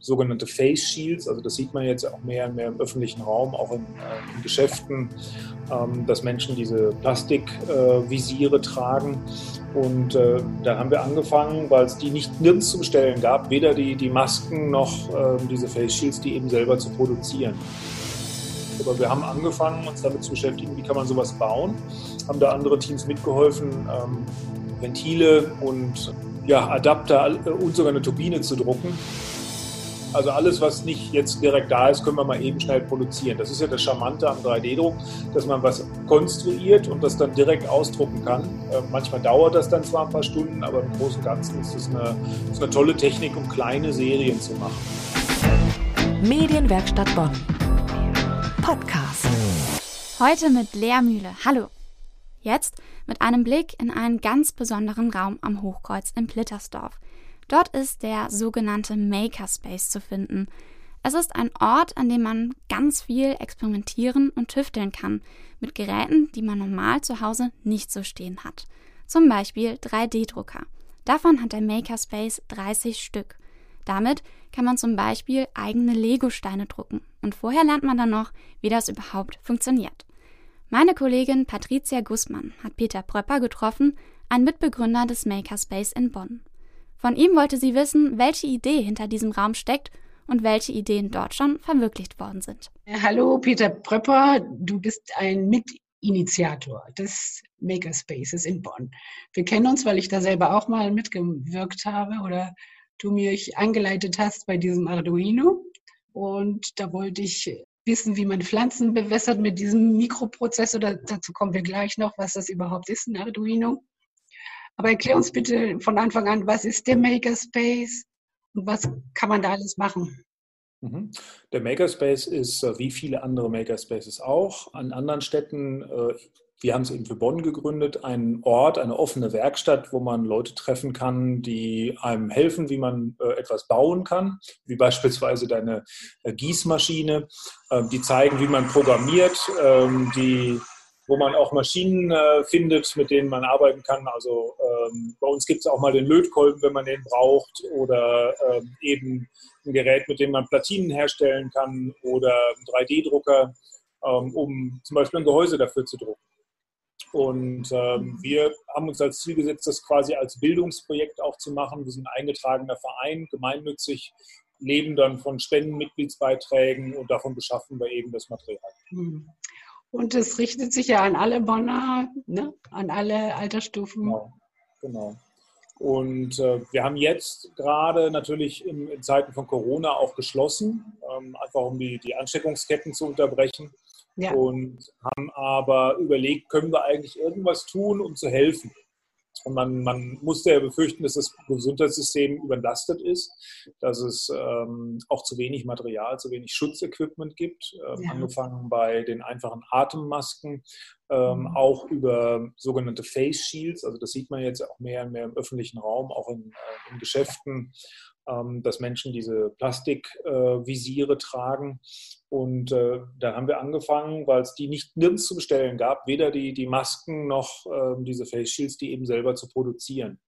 sogenannte Face Shields. Also das sieht man jetzt auch mehr und mehr im öffentlichen Raum, auch in, äh, in Geschäften, ähm, dass Menschen diese Plastikvisiere äh, tragen. Und äh, da haben wir angefangen, weil es die nicht nirgends zu bestellen gab, weder die, die Masken noch ähm, diese Face Shields, die eben selber zu produzieren. Aber wir haben angefangen, uns damit zu beschäftigen, wie kann man sowas bauen. Haben da andere Teams mitgeholfen, ähm, Ventile und ja, Adapter und sogar eine Turbine zu drucken. Also alles, was nicht jetzt direkt da ist, können wir mal eben schnell produzieren. Das ist ja das Charmante am 3D-Druck, dass man was konstruiert und das dann direkt ausdrucken kann. Äh, manchmal dauert das dann zwar ein paar Stunden, aber im Großen und Ganzen ist das eine, ist eine tolle Technik, um kleine Serien zu machen. Medienwerkstatt Bonn. Podcast. Heute mit Lea Mühle. Hallo. Jetzt mit einem Blick in einen ganz besonderen Raum am Hochkreuz in Plittersdorf. Dort ist der sogenannte Makerspace zu finden. Es ist ein Ort, an dem man ganz viel experimentieren und tüfteln kann, mit Geräten, die man normal zu Hause nicht so stehen hat. Zum Beispiel 3D-Drucker. Davon hat der Makerspace 30 Stück. Damit kann man zum Beispiel eigene Lego-Steine drucken. Und vorher lernt man dann noch, wie das überhaupt funktioniert. Meine Kollegin Patricia Gussmann hat Peter Pröpper getroffen, ein Mitbegründer des Makerspace in Bonn. Von ihm wollte sie wissen, welche Idee hinter diesem Raum steckt und welche Ideen dort schon verwirklicht worden sind. Hallo Peter Pröpper, du bist ein Mitinitiator des Makerspaces in Bonn. Wir kennen uns, weil ich da selber auch mal mitgewirkt habe oder du mich angeleitet hast bei diesem Arduino. Und da wollte ich wissen, wie man Pflanzen bewässert mit diesem Mikroprozessor. dazu kommen wir gleich noch, was das überhaupt ist, ein Arduino. Aber erklär uns bitte von Anfang an, was ist der Makerspace und was kann man da alles machen? Mhm. Der Makerspace ist äh, wie viele andere Makerspaces auch an anderen Städten. Äh, wir haben es eben für Bonn gegründet, ein Ort, eine offene Werkstatt, wo man Leute treffen kann, die einem helfen, wie man äh, etwas bauen kann, wie beispielsweise deine Gießmaschine. Ähm, die zeigen, wie man programmiert, ähm, die wo man auch Maschinen äh, findet, mit denen man arbeiten kann. Also ähm, bei uns gibt es auch mal den Lötkolben, wenn man den braucht, oder ähm, eben ein Gerät, mit dem man Platinen herstellen kann, oder einen 3D-Drucker, ähm, um zum Beispiel ein Gehäuse dafür zu drucken. Und ähm, wir haben uns als Ziel gesetzt, das quasi als Bildungsprojekt auch zu machen. Wir sind ein eingetragener Verein, gemeinnützig, leben dann von Spenden, Mitgliedsbeiträgen und davon beschaffen wir eben das Material. Mhm. Und es richtet sich ja an alle Bonner, ne? an alle Altersstufen. Genau. genau. Und äh, wir haben jetzt gerade natürlich in, in, Zeiten von Corona auch geschlossen, ähm, einfach um die, die Ansteckungsketten zu unterbrechen. Ja. Und haben aber überlegt, können wir eigentlich irgendwas tun, um zu helfen? Und man, man musste ja befürchten, dass das Gesundheitssystem überlastet ist, dass es ähm, auch zu wenig Material, zu wenig Schutzequipment gibt, ähm, ja. angefangen bei den einfachen Atemmasken, ähm, mhm. auch über sogenannte Face Shields. Also das sieht man jetzt auch mehr und mehr im öffentlichen Raum, auch in, äh, in Geschäften, dass Menschen diese Plastikvisiere tragen. Und äh, da haben wir angefangen, weil es die nicht nirgends zu bestellen gab, weder die, die Masken noch äh, diese Face Shields, die eben selber zu produzieren.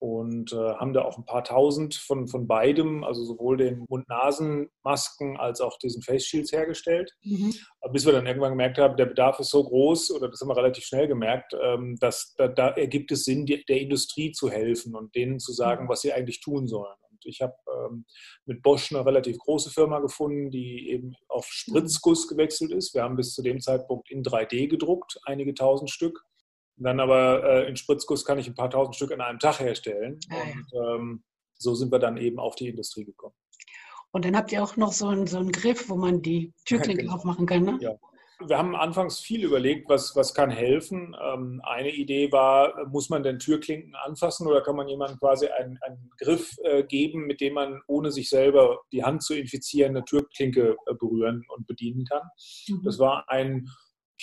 Und äh, haben da auch ein paar tausend von, von beidem, also sowohl den Mund-Nasen-Masken als auch diesen Face Shields hergestellt. Mhm. Bis wir dann irgendwann gemerkt haben, der Bedarf ist so groß, oder das haben wir relativ schnell gemerkt, ähm, dass da, da ergibt es Sinn, die, der Industrie zu helfen und denen zu sagen, mhm. was sie eigentlich tun sollen. Ich habe ähm, mit Bosch eine relativ große Firma gefunden, die eben auf Spritzguss gewechselt ist. Wir haben bis zu dem Zeitpunkt in 3D gedruckt, einige tausend Stück. Dann aber äh, in Spritzguss kann ich ein paar tausend Stück an einem Tag herstellen. Ah, Und ähm, so sind wir dann eben auf die Industrie gekommen. Und dann habt ihr auch noch so einen, so einen Griff, wo man die Türklinke genau. aufmachen kann, ne? Ja, wir haben anfangs viel überlegt, was, was kann helfen. Ähm, eine Idee war, muss man denn Türklinken anfassen oder kann man jemandem quasi einen, einen Griff äh, geben, mit dem man, ohne sich selber die Hand zu infizieren, eine Türklinke äh, berühren und bedienen kann. Mhm. Das war ein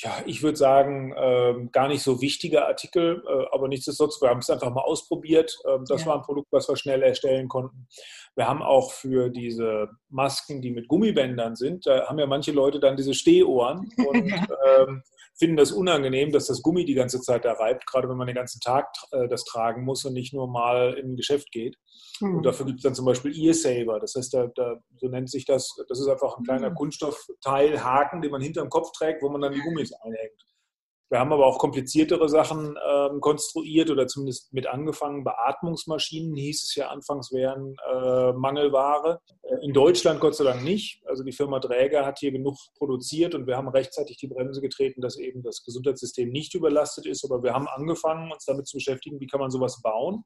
ja, ich würde sagen, ähm, gar nicht so wichtiger Artikel, äh, aber nichtsdestotrotz, wir haben es einfach mal ausprobiert. Ähm, das ja. war ein Produkt, was wir schnell erstellen konnten. Wir haben auch für diese Masken, die mit Gummibändern sind, da haben ja manche Leute dann diese Stehohren und ähm, finden das unangenehm, dass das Gummi die ganze Zeit da reibt, gerade wenn man den ganzen Tag äh, das tragen muss und nicht nur mal in ein Geschäft geht. Mhm. Und dafür gibt es dann zum Beispiel Ear Saver. Das heißt, da, da, so nennt sich das, das ist einfach ein kleiner mhm. Kunststoffteil, Haken, den man hinterm Kopf trägt, wo man dann die Gummis einhängt. Wir haben aber auch kompliziertere Sachen ähm, konstruiert oder zumindest mit angefangen. Beatmungsmaschinen hieß es ja anfangs wären äh, Mangelware. Äh, in Deutschland Gott sei Dank nicht. Also die Firma Dräger hat hier genug produziert und wir haben rechtzeitig die Bremse getreten, dass eben das Gesundheitssystem nicht überlastet ist. Aber wir haben angefangen, uns damit zu beschäftigen, wie kann man sowas bauen.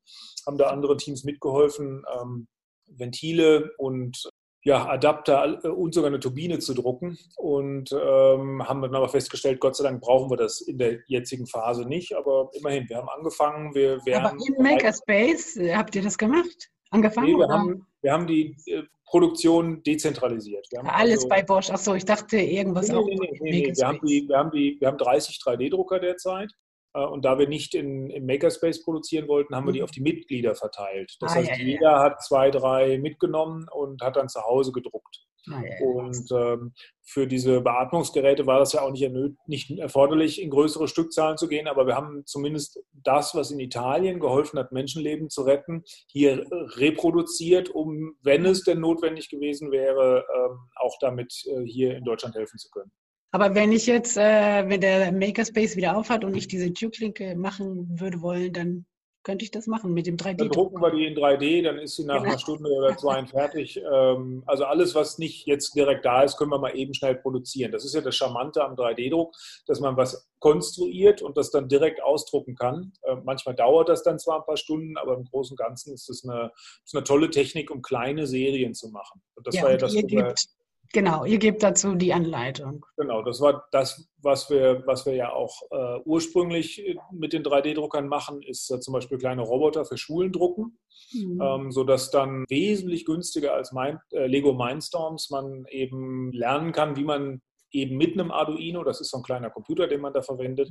Haben da andere Teams mitgeholfen. Ähm, Ventile und ja, Adapter äh, und sogar eine Turbine zu drucken und ähm, haben dann aber festgestellt, Gott sei Dank brauchen wir das in der jetzigen Phase nicht, aber immerhin, wir haben angefangen. Wir werden aber im Makerspace, äh, habt ihr das gemacht? Angefangen? Nee, wir, haben, wir haben die äh, Produktion dezentralisiert. Alles also, bei Bosch, achso, ich dachte irgendwas nee, auch. Nee, nee, nee, wir, haben die, wir, haben die, wir haben 30 3D-Drucker derzeit und da wir nicht in, im Makerspace produzieren wollten, haben wir die mhm. auf die Mitglieder verteilt. Das ah, heißt, ja, jeder ja. hat zwei, drei mitgenommen und hat dann zu Hause gedruckt. Ah, ja, und ähm, für diese Beatmungsgeräte war das ja auch nicht, nicht, erforderlich, in größere Stückzahlen zu gehen, aber wir haben zumindest das, was in Italien geholfen hat, Menschenleben zu retten, hier reproduziert, um, wenn es denn notwendig gewesen wäre, ähm, auch damit äh, hier in Deutschland helfen zu können. Aber wenn ich jetzt, äh, wenn der Makerspace wieder aufhat und ich diese Türklinke machen würde wollen, dann könnte ich das machen mit dem 3D. Dann drucken wir die in 3D, dann ist sie nach genau. einer Stunde oder zwei fertig. Ähm, also alles, was nicht jetzt direkt da ist, können wir mal eben schnell produzieren. Das ist ja das Charmante am 3D-Druck, dass man was konstruiert und das dann direkt ausdrucken kann. Äh, manchmal dauert das dann zwar ein paar Stunden, aber im Großen und Ganzen ist das eine, ist eine tolle Technik, um kleine Serien zu machen. Und das ja, war ja das, ihr gebt, Genau, ihr gebt dazu die Anleitung. Genau, das war das, was wir, was wir ja auch äh, ursprünglich mit den 3D-Druckern machen, ist äh, zum Beispiel kleine Roboter für Schulen drucken, mhm. ähm, sodass dann wesentlich günstiger als Mind, äh, Lego Mindstorms man eben lernen kann, wie man eben mit einem Arduino, das ist so ein kleiner Computer, den man da verwendet,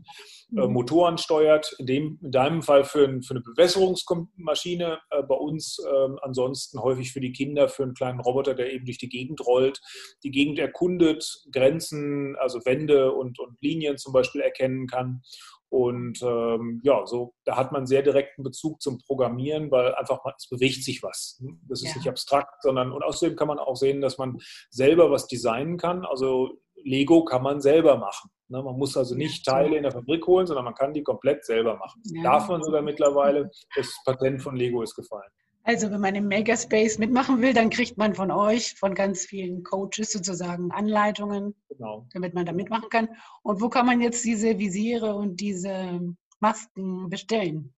äh, mhm. Motoren steuert. In, dem, in deinem Fall für, für eine Bewässerungsmaschine, äh, bei uns äh, ansonsten häufig für die Kinder, für einen kleinen Roboter, der eben durch die Gegend rollt, die Gegend erkundet, Grenzen, also Wände und, und Linien zum Beispiel erkennen kann. Und ähm, ja, so da hat man sehr direkten Bezug zum Programmieren, weil einfach es bewegt sich was. Das ist ja. nicht abstrakt, sondern und außerdem kann man auch sehen, dass man selber was designen kann. Also Lego kann man selber machen. Ne, man muss also nicht Teile in der Fabrik holen, sondern man kann die komplett selber machen. Ja. Darf man sogar mittlerweile. Das Patent von Lego ist gefallen. Also wenn man im Makerspace mitmachen will, dann kriegt man von euch, von ganz vielen Coaches sozusagen Anleitungen, genau. damit man da mitmachen kann. Und wo kann man jetzt diese Visiere und diese Masken bestellen?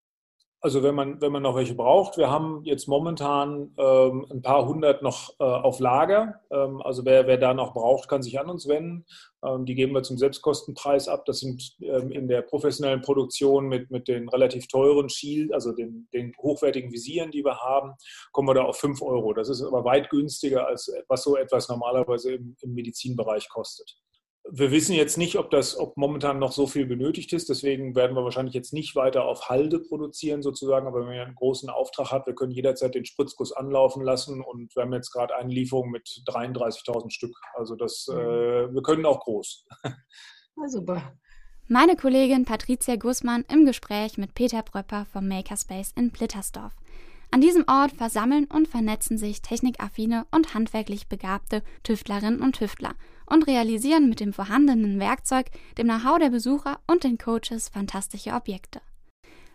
Also wenn man, wenn man noch welche braucht, wir haben jetzt momentan ähm, ein paar hundert noch äh, auf Lager. Ähm, also wer, wer da noch braucht, kann sich an uns wenden. Ähm, die geben wir zum Selbstkostenpreis ab. Das sind ähm, in der professionellen Produktion mit, mit den relativ teuren Shield, also den, den hochwertigen Visieren, die wir haben, kommen wir da auf 5 Euro. Das ist aber weit günstiger, als was so etwas normalerweise im, im Medizinbereich kostet. Wir wissen jetzt nicht, ob das, ob momentan noch so viel benötigt ist. Deswegen werden wir wahrscheinlich jetzt nicht weiter auf Halde produzieren sozusagen. Aber wenn man einen großen Auftrag hat, wir können jederzeit den Spritzguss anlaufen lassen. Und wir haben jetzt gerade eine Lieferung mit 33.000 Stück. Also das, mhm. äh, wir können auch groß. Na super. Meine Kollegin Patricia Gußmann im Gespräch mit Peter Bröpper vom Makerspace in Plittersdorf. An diesem Ort versammeln und vernetzen sich technikaffine und handwerklich begabte Tüftlerinnen und Tüftler und realisieren mit dem vorhandenen Werkzeug, dem Know-how der Besucher und den Coaches fantastische Objekte.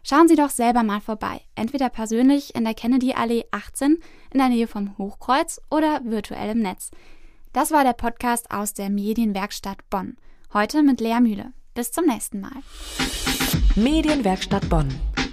Schauen Sie doch selber mal vorbei, entweder persönlich in der Kennedy Allee 18 in der Nähe vom Hochkreuz oder virtuell im Netz. Das war der Podcast aus der Medienwerkstatt Bonn. Heute mit Lea Mühle. Bis zum nächsten Mal. Medienwerkstatt Bonn.